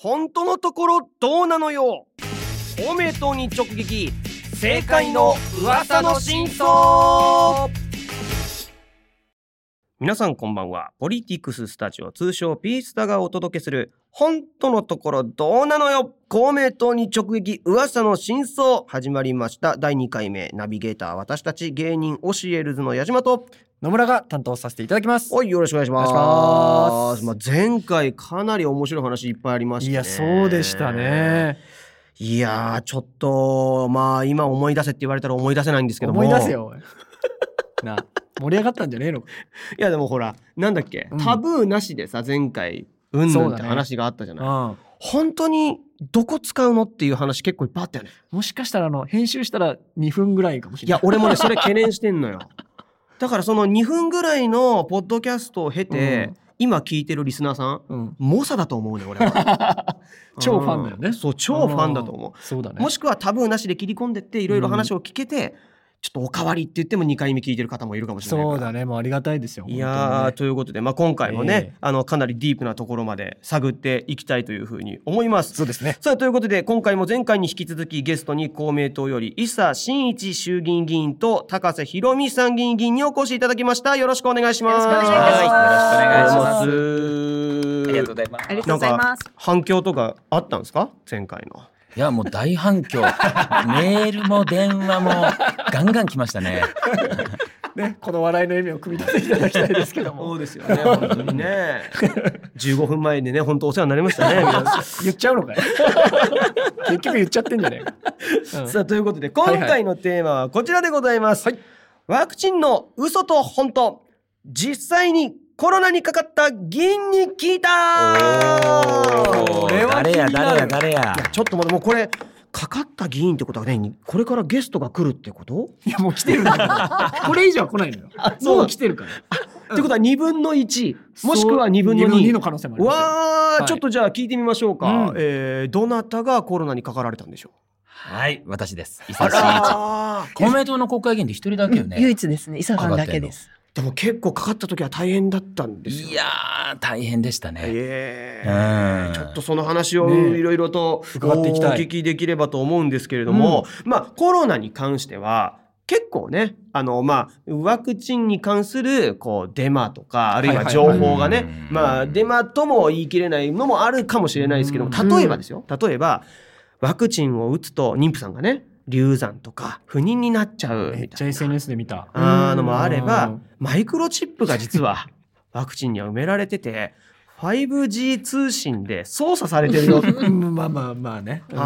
本当のところどうなのよ？公明党に直撃。政界の噂の真相。皆さんこんばんは。ポリティクススタジオ通称ピースタがお届けする本当のところどうなのよ。公明党に直撃噂の真相。始まりました。第2回目。ナビゲーター私たち芸人教えるずの矢島と。野村が担当させていただきます。おいよろしくお願いします。ます。まあ、前回かなり面白い話いっぱいありましたねいや、そうでしたね。いやーちょっとまあ今思い出せって言われたら思い出せないんですけども。思い出せよ。な。あ、盛り上がったんじゃねえの？いやでもほらなんだっけ、うん。タブーなしでさ前回うんぬんって話があったじゃない、うん。本当にどこ使うのっていう話結構いっぱいあったよね。もしかしたら、あの、編集したら2分ぐらいかもしれない。いや俺もねそれ懸念してんのよ だからその2分ぐらいのポッドキャストを経て、うん今聞いてるリスナーさんうん。猛者だと思うね俺は 超ファンだよねうんそう超ファンだと思ううん。そうだね。もしくはタブーなしで切り込んでっていろいろ話を聞けて、ちょっとおかわりって言っても2回目聞いてる方もいるかもしれないからそうだね。もうありがたいですよ。いやーということで、まあ、今回もね、ええあのかなりディープなところまで探っていきたいというふうに思います。そうですね。さあということで今回も前回に引き続きゲストに公明党より伊佐真一衆議院議員と高瀬博美参議院議員にお越しいただきましたよろしくお願いします。よろしくお願いしますはいよろしくお願いしますありがとうございます。ありがとうございます。反響とかあったんですか？前回の。いやもう大反響。メールも電話もガンガン来ましたね。ね、この笑いの意味を組み立てていただきたいですけども。ですよね本当にね。15分前にね本当お世話になりましたね 皆さん。言っちゃうのかよ。結局言っちゃってんじゃねえか。うんさあということで今回のテーマはこちらでございます、ワクチンの嘘と本当実際にコロナにかかった議員に聞いたこれは誰や誰や誰やい。やちょっと待ってもうこれかかった議員ってことはねこれからゲストが来るってこと？いや、もう来てる。これ以上は来ないのよ。もう来てるから。ってことは2分の1もしくは2分の2 2の可能性もありますよ。わー、はいちょっとじゃあ聞いてみましょうか、うんえーどなたがコロナにかかられたんでしょう？はい私です。伊あ佐真一。公明党の国会議員で一人だけよね。唯一ですね、伊佐さんだけです。でも結構かかった時は大変だったんですよ。いやー大変でしたね。えうん。えちょっとその話をいろいろと伺っていきたいお聞きできればと思うんですけれども、まあコロナに関しては結構ねあのまあワクチンに関するこうデマとかあるいは情報がね、まあデマとも言い切れないのもあるかもしれないですけどもうん。例えばですよ。例えばワクチンを打つと妊婦さんがね流産とか不妊になっちゃうめっちゃ SNS で見た。あーのもあればうんマイクロチップが実は ワクチンには埋められてて 5G 通信で操作されてるよ うんまあまあまあね。聞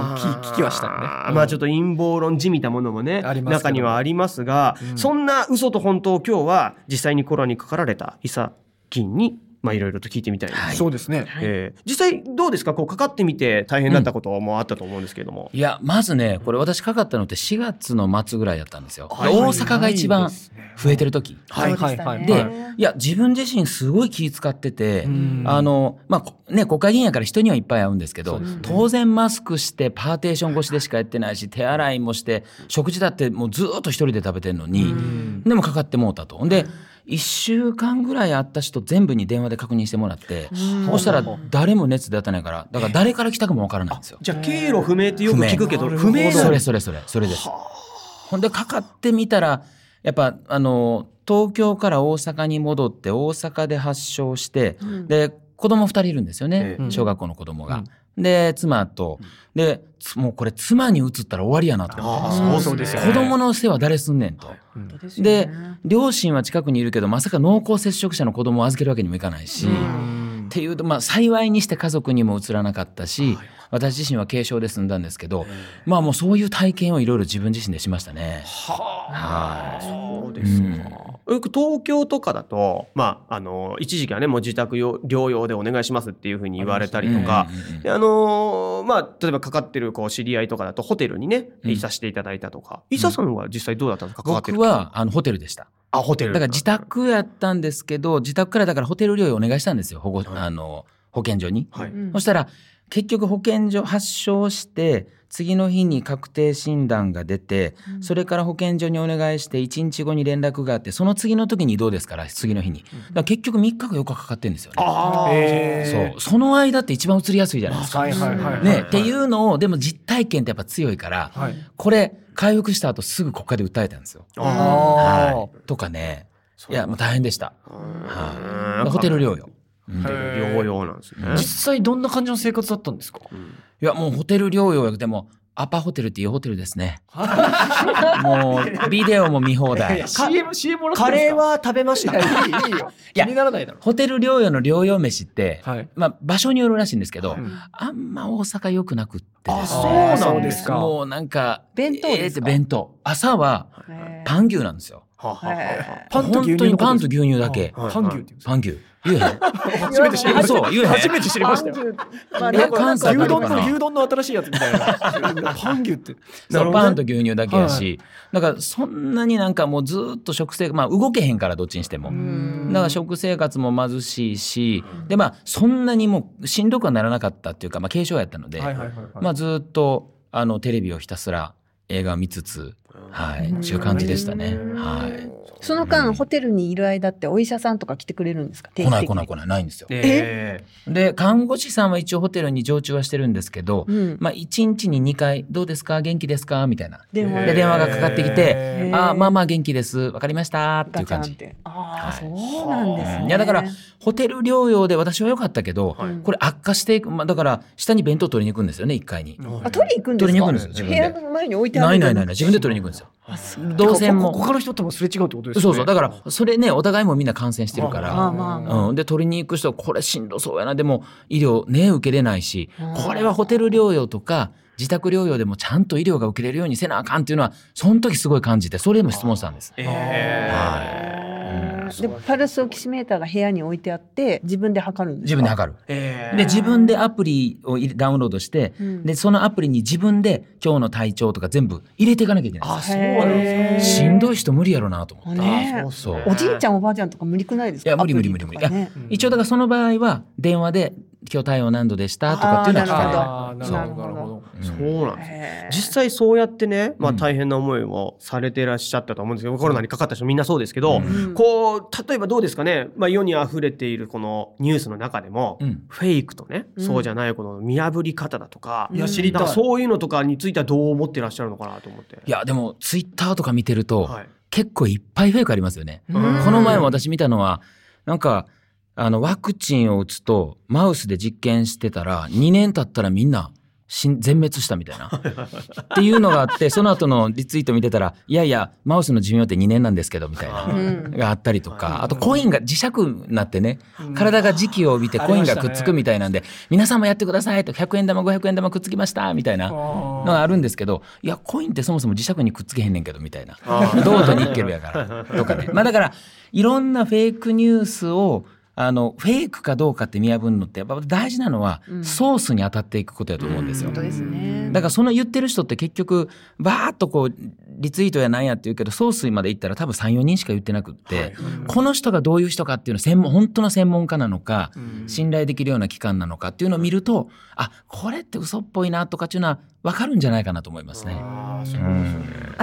聞きはしたよね。まあちょっと陰謀論じみたものもね中にはありますが、うんそんな嘘と本当を今日は実際にコロナにかかられた伊佐議員にまあいろいろと聞いてみたいです。はいそうですね。えー実際どうですか？こうかかってみて大変だったこともあったと思うんですけれども。いやまずねこれ私かかったのって4月の末ぐらいだったんですよ。はい大阪が一番増えてる時。はいはいはい。ではいいや自分自身すごい気使ってて、うんあのまあこね国会議員やから人にはいっぱい会うんですけどね当然マスクしてパーテーション越しでしかやってないし手洗いもして食事だってもうずーっと一人で食べてんのに、うんでもかかってもうたと。で1週間ぐらい会った人全部に電話で確認してもらって、そしたら誰も熱出たないからだから誰から来たかもわからないんですよ。じゃあ経路不明ってよく聞くけど不明そなれそれそれそれです。ほんでかかってみたらやっぱあの東京から大阪に戻って大阪で発症して、で子供2人いるんですよね、ええ。小学校の子供が。で妻と。でつもうこれ妻に移ったら終わりやなと。思ってそうですね。子供の世話誰すんねんと。で両親は近くにいるけどまさか濃厚接触者の子供を預けるわけにもいかないし。っていうと、まあ、幸いにして家族にも移らなかったし、私自身は軽症で済んだんですけど、まあもうそういう体験をいろいろ自分自身でしましたね。はい。そうですか。よく東京とかだと、まあ、あの一時期はねもう自宅よ療養でお願いしますっていうふうに言われたりとか、あのまあ、例えばかかってるこう知り合いとかだとホテルにねうん。いさせていただいたとか、伊佐さんは実際どうだったんですか？かかってる僕はあのホテルでした。あホテルだから自宅やったんですけど、自宅からだからホテル療養お願いしたんですよ。保護、あの、保健所に。はい、そしたら、結局保健所発症して次の日に確定診断が出て、それから保健所にお願いして1日後に連絡があってその次の時に移動ですか？ら次の日に。だから結局3日か4日かかってるんですよね。そう。その間って一番移りやすいじゃないですか。ね、っていうのをでも実体験ってやっぱ強いから、はい。これ回復した後すぐ国家で訴えたんですよ。あはい、とかね。いやもう大変でした。はい、ホテル療養。療養なんですね。実際どんな感じの生活だったんですか？いやもうホテル療養でもアパホテルっていうホテルですね。もうビデオも見放題。CM CM もらってカレーは食べました。いやいいいいよ。いや気にならないだろ。ホテル療養の療養飯って、はい。まあ場所によるらしいんですけど、うんあんま大阪良くなくってですねあそうなんですかもうなんか弁当ですか？えーって弁当朝はパン牛なんですよ。ははははパンと牛乳本当にパンと牛牛乳だけ。はいパン牛って言うんですか？パン牛。言えへん。初めて知りました。そう言えへん初めて知りましたよ。まあ牛丼の牛丼の新しいやつみたいな。パン牛って。パンと牛乳だけやし、だからそんなになんかもうずっと食生活まあ動けへんからどっちにしても。だから食生活も貧しいし、でまあそんなにもうしんどくはならなかったっていうか、まあ、軽症やったので、はいはいはいはい。まあずっとあのテレビをひたすら映画を見つつ、はい、っていう感じでしたね。はい。その間ホテルにいる間ってお医者さんとか来てくれるんですか？来ない来ないい来ないないんですよ。えで看護師さんは一応ホテルに常駐はしてるんですけど、うん。まあ1日に2回「どうですか？元気ですか?」みたいな。電話で電話がかかってきてああまあまあ元気です。わかりました。っていう感じ。てああはい。そうなんですね。いやだからホテル療養で私は良かったけど、はい。これ悪化していく、まあ、だから下に弁当取りに行くんですよね1階に。あ取りに行くんですか？取りに行くんですよ自分で。部屋の前に置いてあるないないないない。自分で取りに行くんですよ。動線も。他の人ともすれ違うってことですよね。そうそう。だからそれねお互いもみんな感染してるかまあら。うん、で取りに行く人これしんどそうやな。でも医療ね受けれないしうん。これはホテル療養とか自宅療養でもちゃんと医療が受けれるようにせなあかんっていうのはその時すごい感じてそれでも質問したんです。へー。でパルスオキシメーターが部屋に置いてあって自分で測るんですか？自分で測る。えで自分でアプリをダウンロードして、うん。でそのアプリに自分で今日の体調とか全部入れていかなきゃいけないんです。あ、そうなんですしんどい人無理やろなと思って。ね。そう。おじいちゃんおばあちゃんとか無理くないですか？いや無理無理無理無理。ね。一応だからその場合は電話で今日体温何度でした？とかっていうのは聞かれる。なるほど。なるほど。そうなんです実際そうやってね、まあ、うん。大変な思いをされていらっしゃったと思うんですけど、コロナにかかった人みんなそうですけど、うん。こう例えばどうですかね、まあ、世にあふれているこのニュースの中でも、うん。フェイクとね、うん。そうじゃないこの見破り方だとか、いや知りたいそういうのとかについてはどう思ってらっしゃるのかなと思って。いやでもツイッターとか見てると、はい。結構いっぱいフェイクありますよね。うん。この前も私見たのはなんかあのワクチンを打つとマウスで実験してたら2年経ったらみんな全滅したみたいな。っていうのがあってその後のリツイート見てたらいやいやマウスの寿命って2年なんですけどみたいな。うん。があったりとか。あとコインが磁石になってね体が磁気を帯びてコインがくっつくみたいなんで皆さんもやってくださいと100円玉500円玉くっつきましたみたいなのがあるんですけどいやコインってそもそも磁石にくっつけへんねんけどみたいな。銅とニッケルやから。とかね。まあだからいろんなフェイクニュースをあのフェイクかどうかって見破るのってやっぱ大事なのはうん。ソースに当たっていくことやと思うんですよ。本当ですね。だからその言ってる人って結局バーッとこうリツイートやなんやって言うけどソースまで行ったら多分34人しか言ってなくって、この人がどういう人かっていうのは専門本当の専門家なのか、信頼できるような機関なのかっていうのを見るとあこれって嘘っぽいなとかっていうのは分かるんじゃないかなと思いますね。あーそ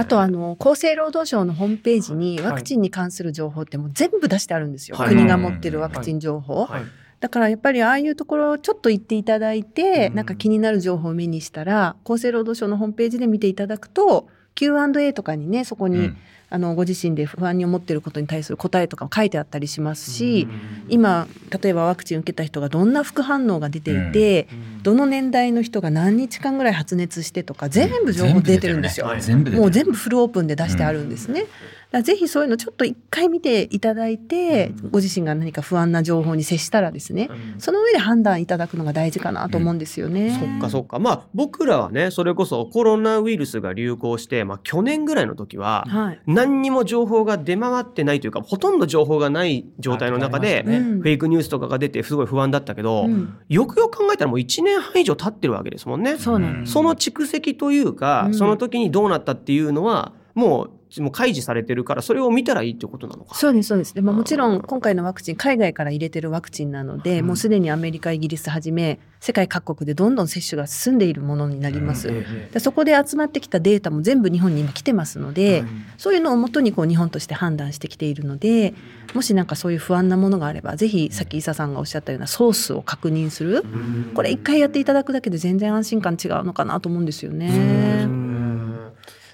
うとあの厚生労働省のホームページにワクチンに関する情報ってもう全部出してあるんですよ、はい。国が持ってるワクチン情報、はい。だからやっぱりああいうところをちょっと行っていただいて、うん。なんか気になる情報を目にしたら厚生労働省のホームページで見ていただくと Q&A とかにねそこに、うん。あのご自身で不安に思っていることに対する答えとかも書いてあったりしますし、今例えばワクチン受けた人がどんな副反応が出ていて、どの年代の人が何日間ぐらい発熱してとか全部情報出てるんですよ。もう全部フルオープンで出してあるんですね。だぜひそういうのちょっと一回見ていただいて、ご自身が何か不安な情報に接したらですね、その上で判断いただくのが大事かなと思うんですよね。そっかそっかまあ僕らはねそれこそコロナウイルスが流行して、まあ、去年ぐらいの時ははい。何にも情報が出回ってないというかほとんど情報がない状態の中で、ねうんフェイクニュースとかが出てすごい不安だったけど、うんよくよく考えたらもう1年半以上経ってるわけですもんね。そうなんです。その蓄積というか、うんその時にどうなったっていうのはもうもう開示されてるからそれを見たらいいってことなのか。そうですそうです。で、まあ、もちろん今回のワクチン海外から入れてるワクチンなので、もうすでにアメリカイギリスはじめ世界各国でどんどん接種が進んでいるものになります、でそこで集まってきたデータも全部日本に今来てますので、そういうのをもとにこう日本として判断してきているのでもしなんかそういう不安なものがあればぜひさっき伊佐さんがおっしゃったようなソースを確認する、これ一回やっていただくだけで全然安心感違うのかなと思うんですよね。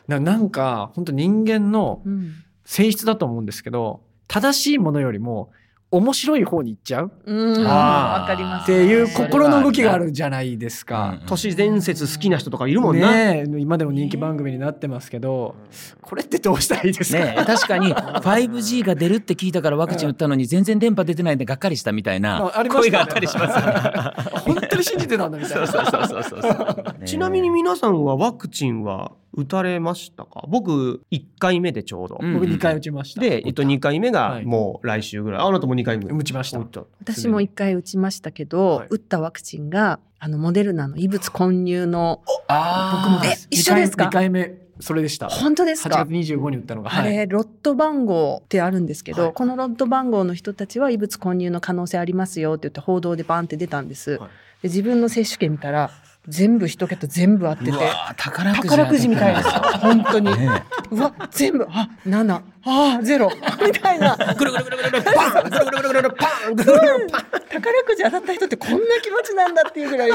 ななんか本当人間のうん性質だと思うんですけど正しいものよりも面白い方に行っちゃううんあーわかりますっていう心の動きがあるじゃないですか。都市伝説好きな人とかいるもんな。ねえ今でも人気番組になってますけど、これってどうしたらいいですか、ねえ確かに 5G が出るって聞いたからワクチン打ったのに 全然電波出てないんでがっかりしたみたいな声があったりします。本当に信じてたんだみたいな。そうそうそうそうそう。ちなみに皆さんはワクチンは打たれましたか？僕1回目でちょうど。うん。僕2回打ちました。で、えっと、2回目がはい。もう来週ぐらい。ああなたも2回目。打ちました。私も一回打ちましたけど、はい。打ったワクチンがあのモデルナの異物混入のあえ一緒ですか？2回目それでした。本当です8か月25に打ったのが。あれ、ロット番号ってあるんですけど、はい。このロット番号の人たちは異物混入の可能性ありますよって言って報道でバンって出たんです。はい。で自分の接種券見たら全部一桁全部合ってて。宝くじ宝くじみたいです。本当に、ねうわ全部。あ7あゼロ。みたいな。ぐるぐるぐるぐるパンぐるぐるぐるぐるパンぐるぐるパン宝くじ当たった人ってこんな気持ちなんだっていうぐらい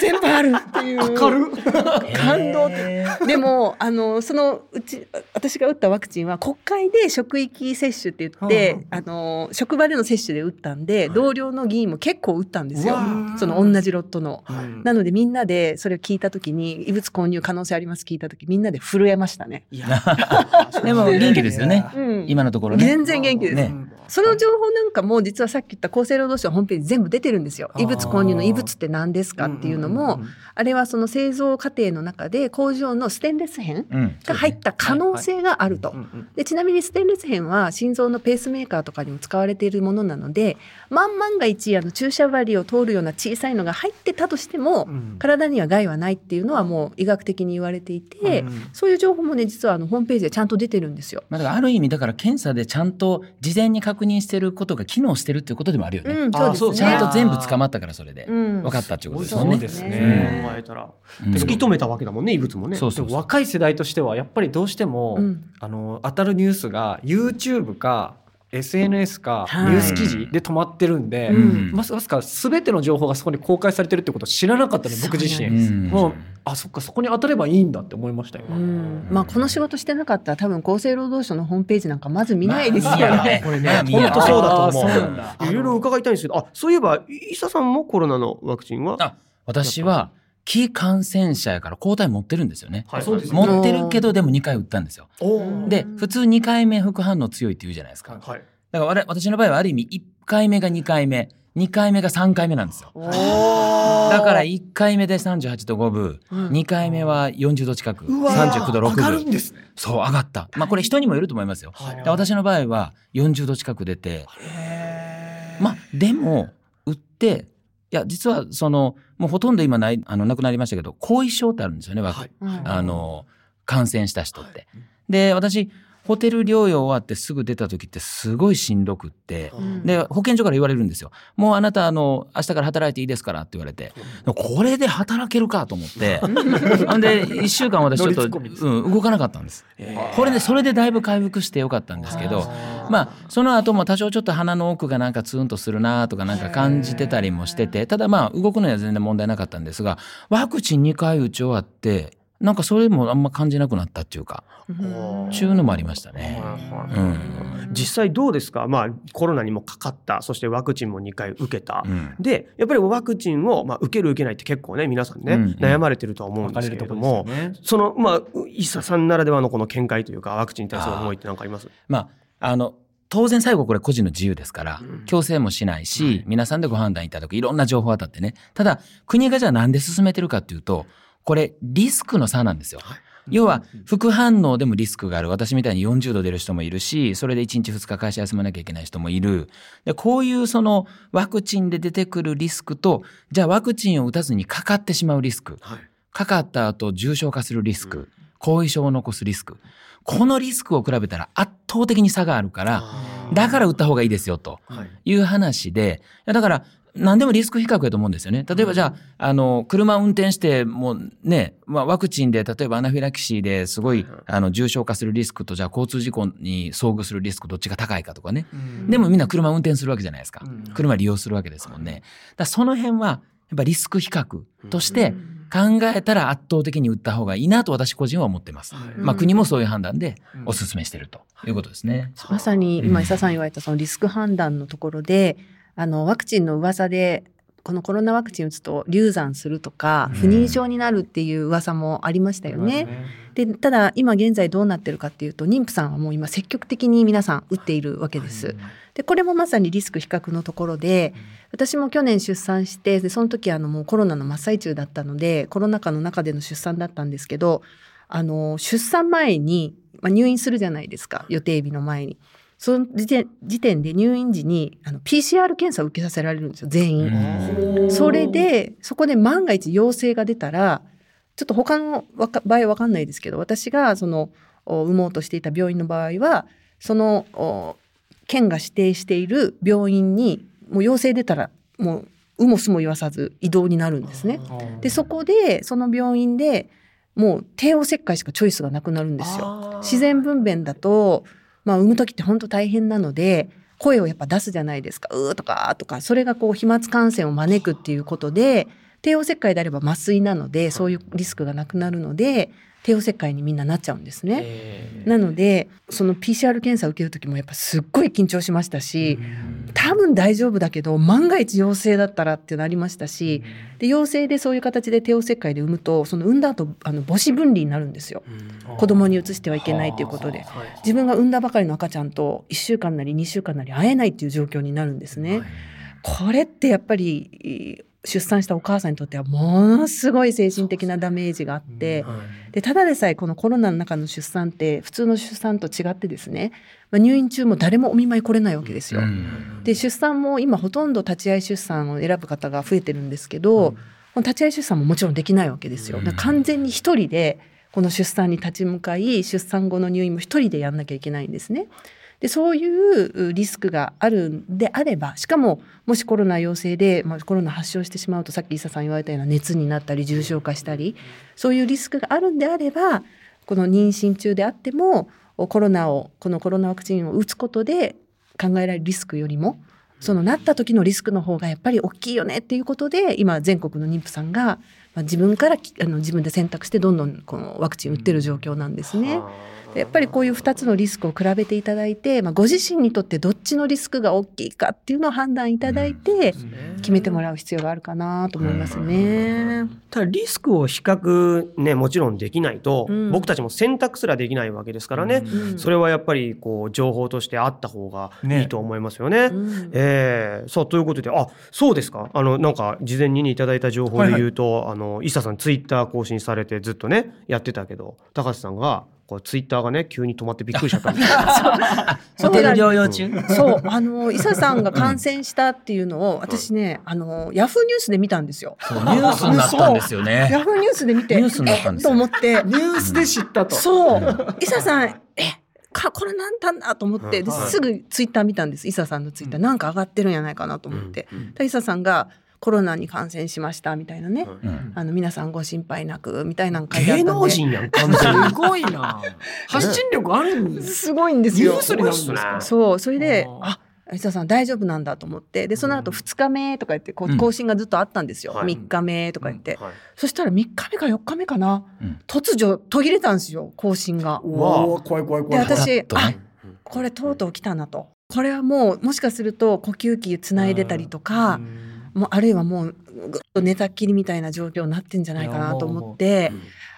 全部あるっていう感動ってでもあのそのうち私が打ったワクチンは国会で職域接種って言って、あの職場での接種で打ったんで、同僚の議員も結構打ったんですよその同じロットの。うんなのでみんなでそれを聞いた時に異物混入可能性あります？聞いた時みんなで震えましたね。いや でも 元気ですよね。うん今のところね。全然元気です。ねその情報なんかも実はさっき言った厚生労働省のホームページ全部出てるんですよ。異物混入の異物って何ですかっていうのも、うんうんうんあれはその製造過程の中で工場のステンレス片うん。が入った可能性があると。でちなみにステンレス片は心臓のペースメーカーとかにも使われているものなので万万が一あの注射針を通るような小さいのが入ってたとしても、うん。体には害はないっていうのはもう医学的に言われていて、うん。そういう情報もね実はあのホームページでちゃんと出てるんですよ。まあだからある意味だから検査でちゃんと事前に確認してることが機能してるっていうことでもあるよね。うん、あそうですね。ちゃんと全部捕まったからそれで。うん。分かったっていうことですもんね。そうですね。ね。考えたら。うん。突き止めたわけだもんね異物もね。そうそう若い世代としてはやっぱりどうしても、うん。あの当たるニュースが YouTube か SNS かはい。ニュース記事で止まってるんで、うん。まさか全ての情報がそこに公開されてるってことを知らなかったの僕自身。もうあそっかそこに当たればいいんだって思いましたよ、うん。まあこの仕事してなかったら多分厚生労働省のホームページなんかまず見ないですよね。これね本当そうだと思う。いろいろ伺いたいんですけどあそういえば伊佐さんもコロナのワクチンは？あ私は非感染者やから抗体持ってるんですよね。はいそうですね。持ってるけどでも2回打ったんですよ。おで普通2回目副反応強いって言うじゃないですか。だかはい。ら我々私の場合はある意味1回目が2回目2回目が3回目なんですよ。おだーから1回目で38度5分、うん。2回目は40度近くうわー。39度6上がるん分ですね。そう上がった。まあこれ人にもよると思いますよ。はい。で私の場合は40度近く出てまあでも打っていや実はそのもうほとんど今ないあのなくなりましたけど後遺症ってあるんですよね、わはい。うんあの感染した人って。で私ホテル療養終わってすぐ出た時ってすごいしんどくって。うんで保健所から言われるんですよ。もうあなたあの明日から働いていいですからって言われて、これで働けるかと思って、ほんで1週間私ちょっと、うん、動かなかったんです。これでそれでだいぶ回復してよかったんですけど、まあその後も多少ちょっと鼻の奥がなんかツーンとするなとかなんか感じてたりもしててただまあ動くのには全然問題なかったんですがワクチン2回打ち終わってなんかそれもあんま感じなくなったっていうかうん。ちゅうのもありましたね。うん。実際どうですか？まあコロナにもかかった。そしてワクチンも2回受けた、うん。でやっぱりワクチンを、まあ、受ける受けないって結構ね皆さんね、うんうん。悩まれてるとは思うんですけれども、ね。そのまあ伊佐さんならではのこの見解というかワクチンに対する思いって何かあります？まああの当然最後これ個人の自由ですから、うん。強制もしないし、皆さんでご判断いただくいろんな情報を当たってね。ただ国がじゃあなんで進めてるかっていうとこれリスクの差なんですよ。要は副反応でもリスクがある。私みたいに40度出る人もいるしそれで1日2日会社休まなきゃいけない人もいる。でこういうそのワクチンで出てくるリスクとじゃあワクチンを打たずにかかってしまうリスク。はい。かかった後重症化するリスク、後遺症を残すリスク。このリスクを比べたら圧倒的に差があるからだから打った方がいいですよとい。う話でだから何でもリスク比較やと思うんですよね。例えばじゃあ、あの、車を運転してもうね、まあ、ワクチンで例えばアナフィラキシーですごい、あの、重症化するリスクと、じゃあ交通事故に遭遇するリスクどっちが高いかとかね。でもみんな車運転するわけじゃないですか。車利用するわけですもんね。だその辺は、やっぱリスク比較として考えたら圧倒的に打った方がいいなと私個人は思ってます。まあ国もそういう判断でお勧めしてるということですね。まさに今伊佐さん言われたそのリスク判断のところで、あのワクチンの噂でこのコロナワクチン打つと流産するとか不妊症になるっていう噂もありましたよね。でただ今現在どうなってるかっていうと妊婦さんはもう今積極的に皆さん打っているわけです。でこれもまさにリスク比較のところで私も去年出産してでその時あのもうコロナの真っ最中だったのでコロナ禍の中での出産だったんですけどあの出産前に、まあ、入院するじゃないですか予定日の前に。その時点で入院時にあの PCR 検査を受けさせられるんですよ全員。それでそこで万が一陽性が出たらちょっと他の場合わかんないですけど私がその産もうとしていた病院の場合はその県が指定している病院にもう陽性出たらもう有もすも言わさず移動になるんですね。でそこでその病院でもう帝王切開しかチョイスがなくなるんですよ。自然分娩だとまあ、産む時って本当大変なので声をやっぱ出すじゃないですか「うー」とか「」とかそれがこう飛沫感染を招くっていうことで帝王切開であれば麻酔なのでそういうリスクがなくなるので帝王切開にみんななっちゃうんですね。えー、なのでその PCR 検査を受ける時もやっぱすっごい緊張しましたし多分大丈夫だけど万が一陽性だったらってなりましたしで陽性でそういう形で帝王切開で産むとその産んだ後あの母子分離になるんですよ。子供に移してはいけないということで。自分が産んだばかりの赤ちゃんと1週間なり2週間なり会えないっていう状況になるんですね。これってやっぱり出産したお母さんにとってはものすごい精神的なダメージがあって、でただでさえこのコロナの中の出産って普通の出産と違ってですね、まあ、入院中も誰もお見舞い来れないわけですよ。で出産も今ほとんど立ち会い出産を選ぶ方が増えてるんですけど、うん、立ち会い出産ももちろんできないわけですよ。完全に一人でこの出産に立ち向かい出産後の入院も一人でやんなきゃいけないんですね。でそういうリスクがあるんであればしかももしコロナ陽性で、まあ、コロナ発症してしまうとさっき伊佐さん言われたような熱になったり重症化したりそういうリスクがあるんであればこの妊娠中であってもコロナをこのコロナワクチンを打つことで考えられるリスクよりもそのなった時のリスクの方がやっぱり大きいよねっていうことで今全国の妊婦さんが、まあ、自分からあの自分で選択してどんどんこのワクチン打ってる状況なんですね。やっぱりこういう2つのリスクを比べていただいて、まあ、ご自身にとってどっちのリスクが大きいかっていうのを判断いただいて決めてもらう必要があるかなと思いますね。ただリスクを比較ねもちろんできないと、うん、僕たちも選択すらできないわけですからね、うん、それはやっぱりこう情報としてあった方がいいと思いますよね。ねうん、えー、さあということであそうですか？あのなんか事前にいただいた情報で言うと、はいはい、あの伊佐さんツイッター更新されてずっとねやってたけど高橋さんがこうツイッターがね急に止まってびっくりしちゃった んですホテル療養中、そうあの伊佐さんが感染したっていうのを私ねあのヤフーニュースで見たんですよ。ニュースになったんですよね。ヤフーニュースで見てニュースになったんですと思ってニュースで知ったと。そう。伊佐さんえかこれなんだんだと思って、ですぐツイッター見たんです。伊佐さんのツイッター、なんか上がってるんじゃないかなと思って、うん、伊佐さんがコロナに感染しましたみたいなね、うん、あの皆さんご心配なくみたいなの書いてあったんで。芸能人やんすごいな。発信力あるんですすごいんですよ。ニュースになるんですかそうそれであ吉田さん大丈夫なんだと思って。でその後2日目とか言ってこう更新がずっとあったんですよ、うん、3日目とか言って、うん。はい、そしたら3日目か4日目かな、うん、突如途切れたんですよ更新が。うわ怖い怖い怖い。で私、あこれとうとう来たなと。これはもうもしかすると呼吸器つないでたりとか。もうあるいはもうぐっと寝たっきりみたいな状況になってんじゃないかなと思って、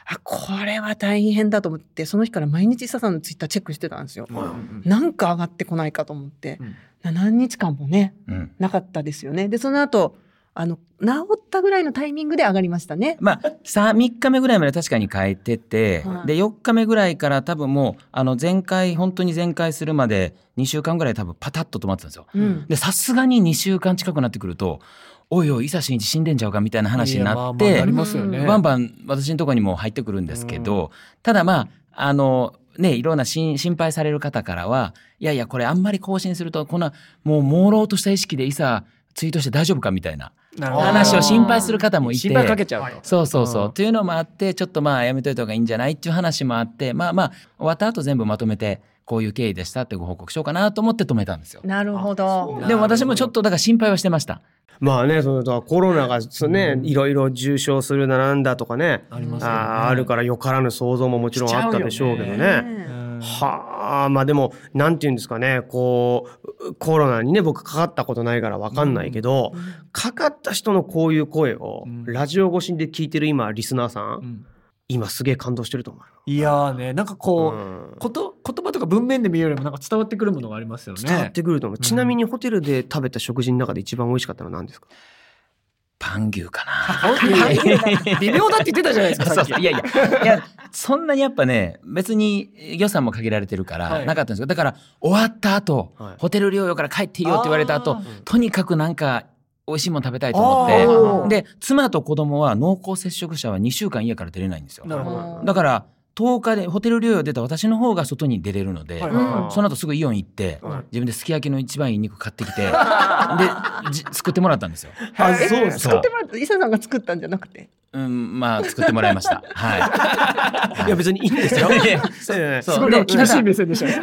あこれは大変だと思ってその日から毎日笹さんのツイッターチェックしてたんですよ。うん、なんか上がってこないかと思って、うん、何日間もね、うん、なかったですよね。でその後あの治ったぐらいのタイミングで上がりましたね。まあ、さ3日目ぐらいまで確かに変えてて、はい、で4日目ぐらいから多分もうあの前回本当に全開するまで2週間ぐらい多分パタッと止まってたんですよ。でさすがに2週間近くなってくるとおいおい伊佐真一死んでんちゃうかみたいな話になっいやまあまあてなりますよねバンバン私のところにも入ってくるんですけど、ただまああのねいろんな心心配される方からはいやいやこれあんまり更新するとこんなもう朦朧とした意識で伊佐ツイートして大丈夫かみたたいな話を心配する方もいて心配かけちゃうと。そうそうそう。うんというのもあって、ちょっとまあやめといた方がいいんじゃないっていう話もあって、まあまあ終わった後全部まとめて、こういう経緯でしたってご報告しようかなと思って止めたんですよ。なるほど。でも私もちょっとだから心配はしてました。まあねそのコロナがね、いろいろ重症するだなんだとかねありますよねあるからよからぬ想像ももちろんあったでしょうけどね。うんはあまあでもなんて言うんですかねこうコロナにね僕かかったことないから分かんないけど、かかった人のこういう声をうん。ラジオ越しで聞いてる今リスナーさん、うん。今すげえ感動してると思うよ。いやーねなんかこう、うん。こと言葉とか文面で見るよりもなんか伝わってくるものがありますよね。伝わってくると思う、ちなみにホテルで食べた食事の中で一番美味しかったのは何ですか？パン牛かな。微妙だって言ってたじゃないですか いやいや。いやそんなにやっぱね別に予算も限られてるからはい。なかったんですけどだから終わった後、はい。ホテル療養から帰っていいよって言われた後とにかくなんか美味しいもの食べたいと思ってで妻と子供は濃厚接触者は2週間家から出れないんですよ。だから10日でホテル療養出た私の方が外に出れるので、はいうんその後すぐイオン行って、はい自分ですき焼きの一番いい肉買ってきてでじ作ってもらったんですよ。あそうえ作ってもらった伊佐さんが作ったんじゃなくて？うん、まあ作ってもらいました。はいや別にいいんですよ。すごいで厳しい目線でしたね。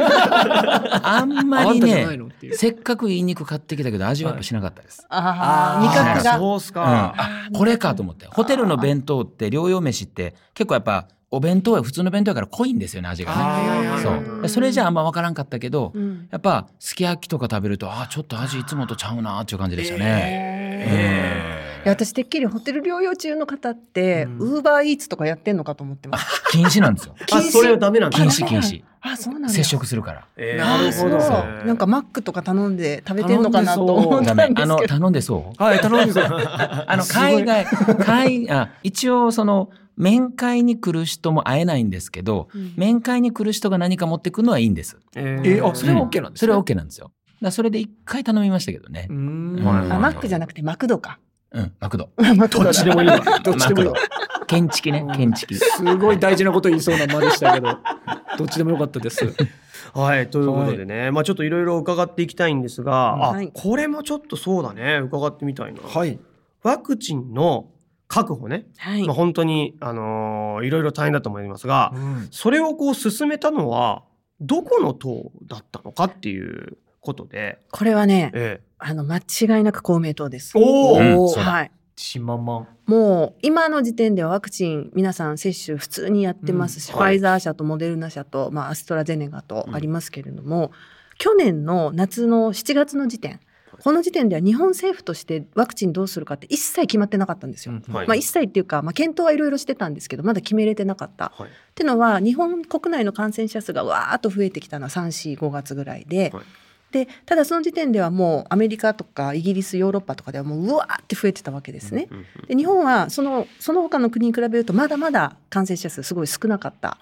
あんまりねせっかくいい肉買ってきたけど味はやっぱしなかったです。ああ、味覚が。そうっすうん、か。あこれかと思ってホテルの弁当って療養飯って結構やっぱお弁当は普通の弁当やから濃いんですよね味がね。そうでそれじゃあんま分からんかったけど、うんやっぱすき焼きとか食べるとあちょっと味いつもとちゃうなっていう感じでしたね。えいや私てっきりホテル療養中の方ってウーバーイーツとかやってんのかと思ってます。ー禁止なんですよ。あそれはダメなんだ。禁止禁止。あそうなんだ。接触するから。ええなるほどなんかマックとか頼んで食べてんのかなと思ったん。ですけど。あの 頼んでそう。はい頼んで あの海外海あ一応その面会に来る人も会えないんですけど、うん面会に来る人が何か持ってくるのはいいんです。ええあそれは OK なんですねそれは OK なんですよ。だそれで一回頼みましたけどねう。ーんうんあマックじゃなくてマクドか。うん、マクド。マクドだどっちでもいいわ。どっちでもいいわマクド。建築ね、建築。すごい大事なこと言いそうな間でしたけど どっちでもよかったです。はいということでね、まあちょっといろいろ伺っていきたいんですが、あはいこれもちょっとそうだね伺ってみたいな。はい。ワクチンの確保ね、はいまあ。本当にあのーいろいろ大変だと思いますが、うんそれをこう進めたのはどこの党だったのかっていうことで、これはね、えあの間違いなく公明党です。おーうんはい。しままん。もう今の時点ではワクチン皆さん接種普通にやってますし、うんはいファイザー社とモデルナ社と、まあ、アストラゼネカとありますけれども、去年の夏の7月の時点この時点では日本政府としてワクチンどうするかって一切決まってなかったんですよ。はいまあ、一切っていうか、まあ、検討はいろいろしてたんですけどまだ決めれてなかった。はいっていうのは日本国内の感染者数がわーっと増えてきたのは345月ぐらいで。はいでただその時点ではもうアメリカとかイギリスヨーロッパとかではもううわーって増えてたわけですね。で日本はそのその他の国に比べるとまだまだ感染者数すごい少なかった。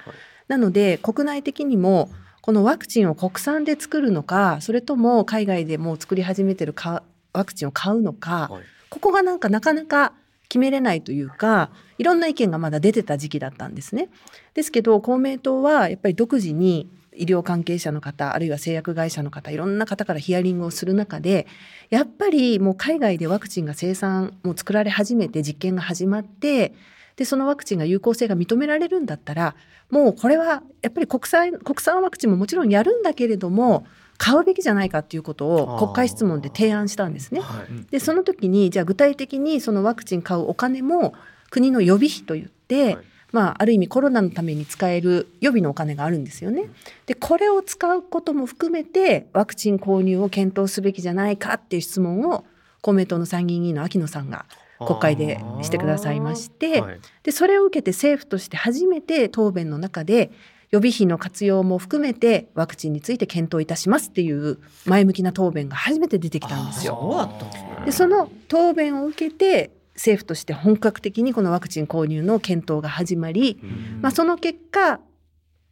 なので国内的にもこのワクチンを国産で作るのかそれとも海外でもう作り始めてるかワクチンを買うのか、はいここがなんかなかなか決めれないというかいろんな意見がまだ出てた時期だったんですね。ですけど公明党はやっぱり独自に医療関係者の方あるいは製薬会社の方いろんな方からヒアリングをする中でやっぱりもう海外でワクチンが生産もう作られ始めて実験が始まってでそのワクチンが有効性が認められるんだったらもうこれはやっぱり国際国産ワクチンももちろんやるんだけれども買うべきじゃないかということを国会質問で提案したんですね。はいでその時にじゃあ具体的にそのワクチン買うお金も国の予備費といって、はいまあ、ある意味コロナのために使える予備のお金があるんですよね。でこれを使うことも含めてワクチン購入を検討すべきじゃないかっていう質問を公明党の参議院議員の秋野さんが国会でしてくださいまして、はい。でそれを受けて政府として初めて答弁の中で予備費の活用も含めてワクチンについて検討いたしますっていう前向きな答弁が初めて出てきたんですよ。そでその答弁を受けて政府として本格的にこのワクチン購入の検討が始まり、まあ、その結果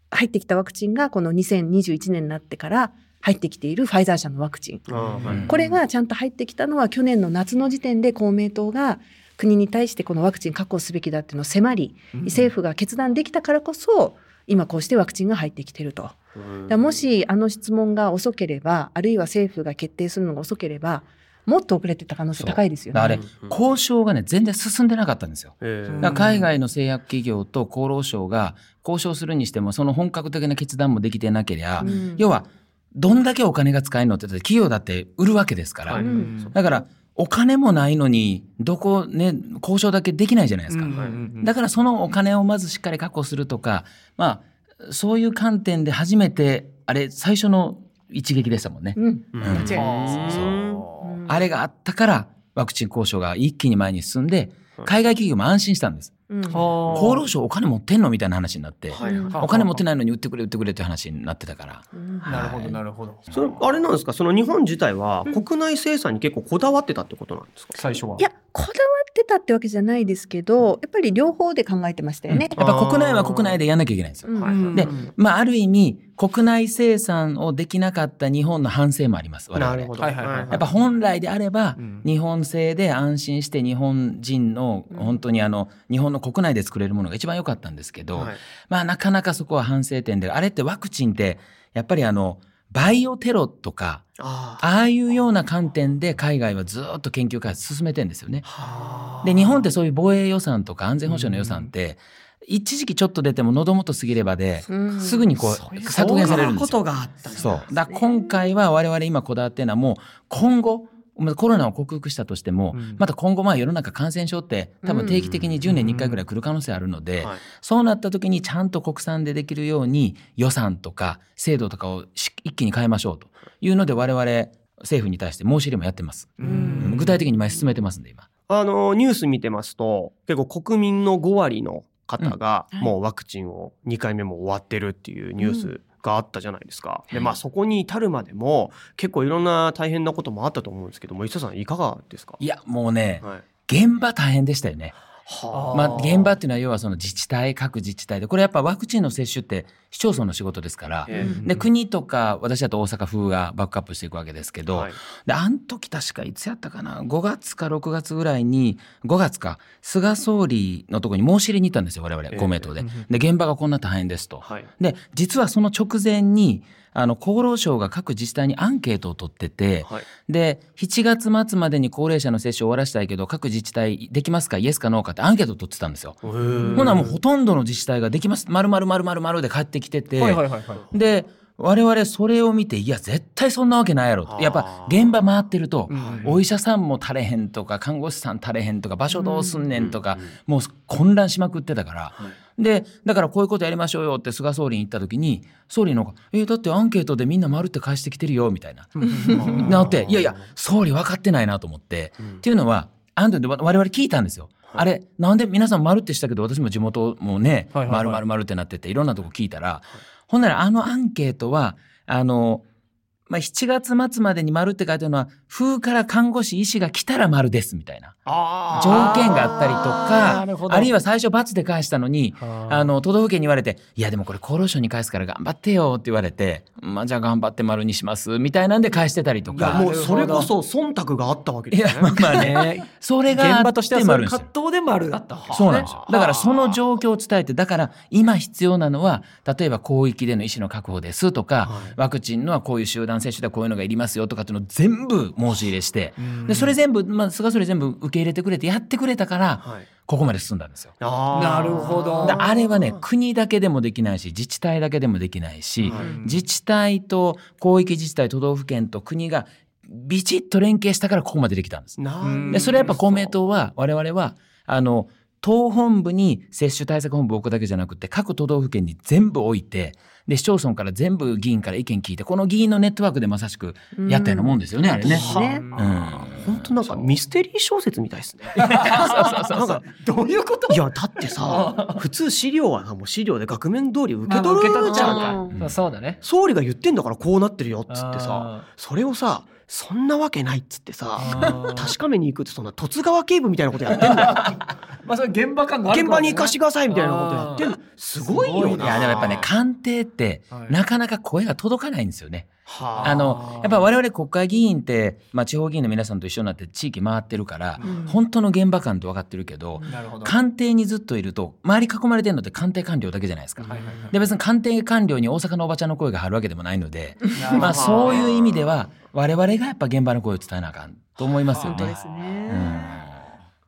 入ってきたワクチンがこの2021年になってから入ってきているファイザー社のワクチン。うんこれがちゃんと入ってきたのは去年の夏の時点で公明党が国に対してこのワクチン確保すべきだっていうのを迫り、政府が決断できたからこそ今こうしてワクチンが入ってきてると。もしあの質問が遅ければあるいは政府が決定するのが遅ければもっと遅れてた可能性高いですよね。あれ交渉がね全然進んでなかったんですよ。海外の製薬企業と厚労省が交渉するにしてもその本格的な決断もできてなければ、うん要はどんだけお金が使えるのってだって企業だって売るわけですから、はい。うん。だからお金もないのにどこね交渉だけできないじゃないですか、だからそのお金をまずしっかり確保するとかまあそういう観点で初めてあれ最初の一撃でしたもんね、うん。うん。間違いないですね。そう。うん。あれがあったからワクチン交渉が一気に前に進んで海外企業も安心したんですうん。厚労省お金持ってんの？みたいな話になって、はいはい。お金持ってないのに売ってくれ売ってくれって話になってたから。うん。なるほどなるほど。それあれなんですか？その日本自体は国内生産に結構こだわってたってことなんですか、最初は。いやこだわってたってわけじゃないですけどやっぱり両方で考えてましたよね。やっぱ国内は国内でやんなきゃいけないんですよ。うん。はい。でまあ、ある意味国内生産をできなかった日本の反省もあります我々。なるほど、はいはいはいはい。やっぱ本来であればうん。日本製で安心して日本人の本当にあの日本の国内で作れるものが一番良かったんですけど、はい。まあなかなかそこは反省点であれってワクチンってやっぱりあのバイオテロとかあああいうような観点で海外はずっと研究開発進めてんですよね。あ。で日本ってそういう防衛予算とか安全保障の予算って一時期ちょっと出ても喉元過ぎればでうん。すぐにこそう削減されるんですよ。そんなことがあったんだ。そう。だ今回は我々今こだわってるのはもう今後まあコロナを克服したとしても、うん。また今後まあ世の中感染症って多分定期的に10年に1回ぐらい来る可能性あるので、はい。そうなった時にちゃんと国産でできるように予算とか制度とかをし一気に変えましょうというので我々政府に対して申し入れもやってます。うん。具体的に前進めてますんで今。あのニュース見てますと結構国民の5割の方がもうワクチンを2回目も終わってるっていうニュースがあったじゃないですか。でまあそこに至るまでも結構いろんな大変なこともあったと思うんですけども磯さんいかがですか？いやもうねはい。現場大変でしたよね。はまあ、現場っていうのは要はその自治体各自治体でこれやっぱワクチンの接種って市町村の仕事ですからええ。で国とか私だと大阪府がバックアップしていくわけですけど、はい。であん時確かいつやったかな？5月か6月ぐらいに5月か菅総理のところに申し入れに行ったんですよ我々え公明党で。うん。で現場がこんな大変ですと。はい。で実はその直前にあの厚労省が各自治体にアンケートを取ってて、はい。で7月末までに高齢者の接種を終わらせたいけど各自治体できますか？イエスかノーかってアンケートを取ってたんですよ。ほなもうほとんどの自治体ができます。丸々丸々丸で帰ってきてて、はいはいはいはい。で我々それを見ていや絶対そんなわけないやろと。やっぱ現場回ってると、うんお医者さんも足れへんとか看護師さん足れへんとか場所どうすんねんとか、もう混乱しまくってたから。はい。でだからこういうことやりましょうよって菅総理に言った時に総理の「えーだってアンケートでみんな丸って返してきてるよ」みたいな。なっていやいや総理分かってないなと思って、うん。っていうのはアンケートで我々聞いたんですよ。あれなんで皆さん丸ってしたけど私も地元もねはいはいはい。丸丸丸ってなってていろんなとこ聞いたらほんならあのアンケートはあの、まあ、7月末までに丸って書いてあるのは風から看護師医師が来たら丸ですみたいな。あ条件があったりとかあるいは最初×で返したのにあ。の都道府県に言われて「いやでもこれ厚労省に返すから頑張ってよ」って言われて「まあ、じゃあ頑張って丸にします」みたいなんで返してたりとかもうそれこそ忖度があったわけいですね。やまあまあね。ね それがあ現場としては葛藤でもあるだった。そうなんですよ。だからその状況を伝えて、だから今必要なのは、例えば広域での医師の確保ですとか、はい。ワクチンのはこういう集団接種ではこういうのがいりますよとかっていうのを全部申し入れして、うん。でそれ全部、まあ、菅総理全部受け入れてくれてやってくれたから、はい。ここまで進んだんですよ。なるほど。だあれはね国だけでもできないし自治体だけでもできないし、はい。自治体と広域自治体都道府県と国がビチッと連携したからここまでできたんです。でそれはやっぱ公明党は我々はあの党本部に接種対策本部を置くだけじゃなくて各都道府県に全部置いてで市町村から全部議員から意見聞いてこの議員のネットワークでまさしくやったようなもんですよね、あれね。ねうん本当なんかミステリー小説みたいですね。そうそうなんかどういうこと？いやだってさ普通資料はもう資料で額面通り受け取るじゃんか。うんそうだね。総理が言ってんだからこうなってるよっつってさあそれをさそんなわけないっつってさー確かめに行くってそんな十津川警部みたいなことやってんだよ。まあそれ現場感がある現場に行かしてくださいみたいなことやってんのすごいよな。いやでもやっぱね官邸ってはいなかなか声が届かないんですよね。はあのやっぱ我々国会議員って、まあ、地方議員の皆さんと一緒になって地域回ってるから、うん本当の現場感って分かってるけど、官邸にずっといると周り囲まれてるのって官邸官僚だけじゃないですか。はいはいはいで別に官邸官僚に大阪のおばちゃんの声が入るわけでもないので、まあ、そういう意味では我々がやっぱ現場の声を伝えなあかんと思いますよね。本当ですね。うん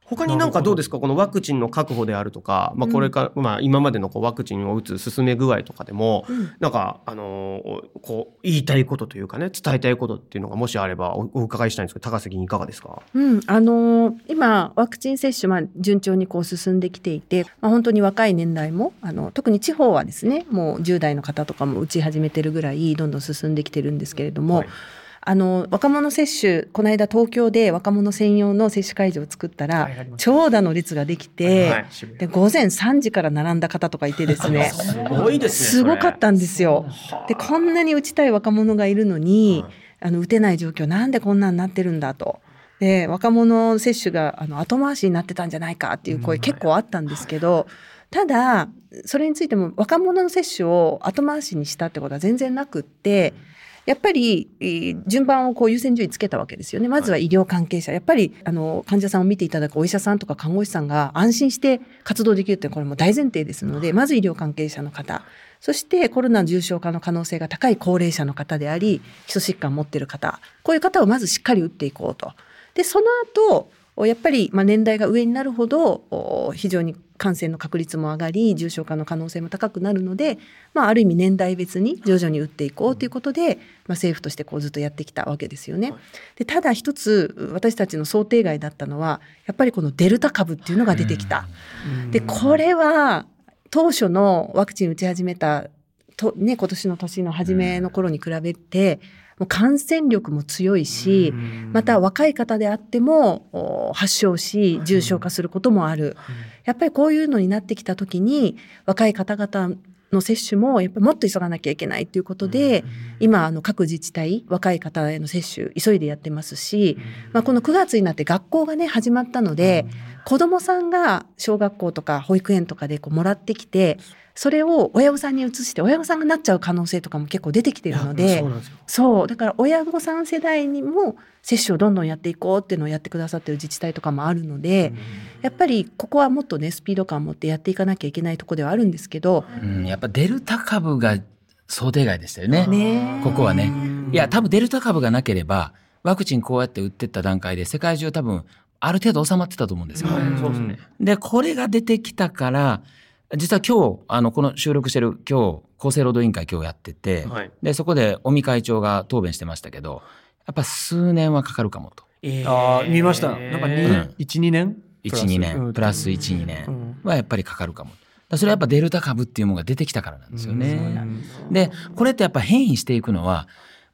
他になんかどうですか？このワクチンの確保であるとか、まあ、これから、まあ、今までのこうワクチンを打つ進め具合とかでも、うん。なんか、あのーこう言いたいことというかね伝えたいことっていうのがもしあればおお伺いしたいんですけど高瀬議員いかがですか？うん、あのー今ワクチン接種、まあ、順調にこう進んできていて、まあ、本当に若い年代もあの特に地方はですねもう10代の方とかも打ち始めてるぐらいどんどん進んできてるんですけれども、はいあの若者接種この間東京で若者専用の接種会場を作ったら、はい長蛇の列ができて、はいで午前3時から並んだ方とかいてですね。すごいですねすごかったんですよ。でこんなに打ちたい若者がいるのに、はい。あの打てない状況なんでこんなんなってるんだと。で若者接種があの後回しになってたんじゃないかっていう声結構あったんですけど、ただそれについても若者の接種を後回しにしたってことは全然なくって。やっぱりえー順番をこう優先順位つけたわけですよね。まずは医療関係者。やっぱりあの患者さんを見ていただくお医者さんとか看護師さんが安心して活動できるってこれも大前提ですので、まず医療関係者の方。そしてコロナ重症化の可能性が高い高齢者の方であり、基礎疾患を持っている方。こういう方をまずしっかり打っていこうと。で、その後、やっぱりまあ年代が上になるほどお非常に感染の確率も上がり重症化の可能性も高くなるので、まあ、ある意味年代別に徐々に打っていこうということで、まあ、政府としてこうずっとやってきたわけですよね。でただ一つ私たちの想定外だったのはやっぱりこのデルタ株っていうのが出てきた。でこれは当初のワクチン打ち始めたと、ね、今年の年の初めの頃に比べて、もう感染力も強いし、また若い方であってもお発症し重症化することもある。やっぱりこういうのになってきた時に若い方々の接種もやっぱりもっと急がなきゃいけないということで、今あの各自治体若い方への接種急いでやってますし、まあ、この9月になって学校がね始まったので、子どもさんが小学校とか保育園とかでこうもらってきてそれを親御さんに移して親御さんがなっちゃう可能性とかも結構出てきているのでそうだから親御さん世代にも接種をどんどんやっていこうっていうのをやってくださってる自治体とかもあるので、やっぱりここはもっとねスピード感を持ってやっていかなきゃいけないところではあるんですけど、うん、やっぱデルタ株が想定外でしたよね。ね。ここはね。いや、多分デルタ株がなければ、ワクチンこうやって打ってった段階で世界中多分ある程度収まってたと思うんですよ。はい。そうですね。で、これが出てきたから、実は今日、あの、この収録してる今日、厚生労働委員会今日やってて、はい。で、そこで尾身会長が答弁してましたけど、やっぱ数年はかかるかもと。あー見ました。なんかうん。12年？1、2年、プラス？1、2年うん。はやっぱりかかるかも。だからそれはやっぱデルタ株っていうものが出てきたからなんですよね。うんで、これってやっぱ変異していくのは、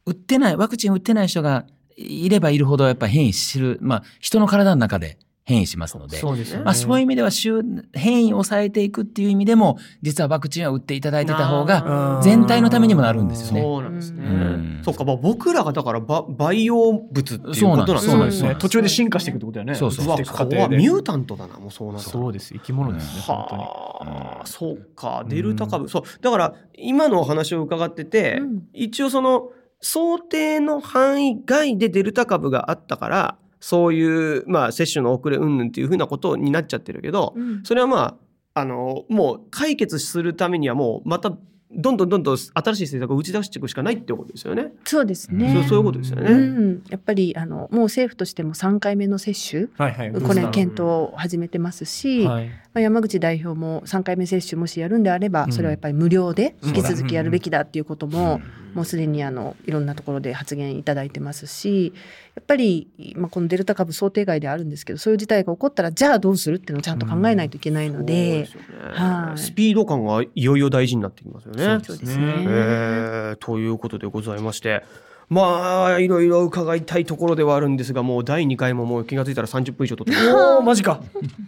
打ってない、ワクチン打ってない人がいればいるほどやっぱ変異する、まあ人の体の中で変異しますので、そうですよね。まあそういう意味では週変異を抑えていくっていう意味でも、実はワクチンは打っていただいてた方が全体のためにもなるんですよね。そうなんですね。うんそっか、まあ、僕らがだからバ培養物っていうことなんですそうなんですそうなんですそうね。途中で進化していくってことだよね。そうそううわ、していく過こはミュータントだな、もうそうなそうです。生き物ですね。本当に。はあ、そうか、デルタ株、そう、だから、今のお話を伺ってて、うん一応その、想定の範囲外でデルタ株があったから、そういう、まあ、接種の遅れ云々っていうふうなことになっちゃってるけど、うんそれはまあ、あの、もう解決するためにはもう、また、どんどんどんどん新しい政策を打ち出していくしかないってことですよね。そうですね。そうそういうことですよね。うん、やっぱりあのもう政府としても3回目の接種はいはい。これ検討を始めてますし、はい。まあ、山口代表も3回目接種もしやるんであれば、うんそれはやっぱり無料でうん引き続きやるべきだっていうことも、もうすでにあのいろんなところで発言いただいてますしやっぱり、まあ、このデルタ株想定外であるんですけどそういう事態が起こったらじゃあどうするっていうのをちゃんと考えないといけないので。そうですよねはいスピード感がいよいよ大事になってきますよね。そうですねえーということでございましてまあいろいろ伺いたいところではあるんですがもう第2回ももう気が付いたら30分以上撮ってますおおマジか。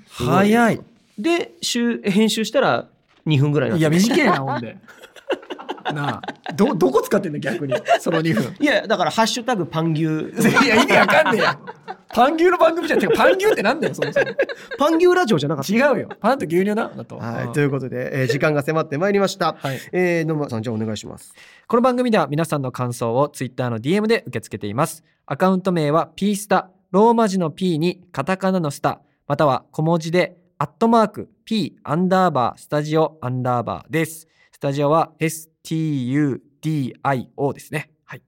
早い。で週編集したら2分ぐらいなんいですや短いなほんで。なあどどこ使ってんだ逆にその2分。いやだから「ハッシュタグパン牛」いや意味わかんねえよ。パン牛の番組じゃんてかパン牛ってなんだよそもそもパン牛ラジオじゃなかった違うよパンと牛乳なだと、はい、うんということで、えー時間が迫ってまいりました。はいえー野村さんじゃあお願いします。この番組では皆さんの感想をツイッターの DM で受け付けています。アカウント名は P スタ、ローマ字の P にカタカナのスタ、または小文字でアットマーク P アンダーバースタジオアンダーバーです。スタジオは STUDIO ですね。はい。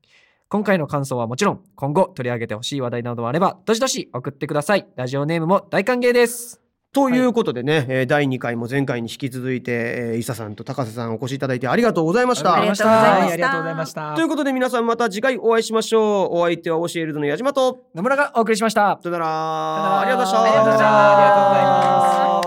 今回の感想はもちろん今後取り上げてほしい話題などあればどしどし送ってください。ラジオネームも大歓迎です。ということでね、えー第2回も前回に引き続いて、えー、伊佐さんと高瀬さんお越しいただいてありがとうございました。ありがとうございましたはいありがとうございましたということで皆さんまた次回お会いしましょう。お相手は教えるの矢島と。野村がお送りしました。さよなら。ありがとうございました。ありがとうございますありがとうございます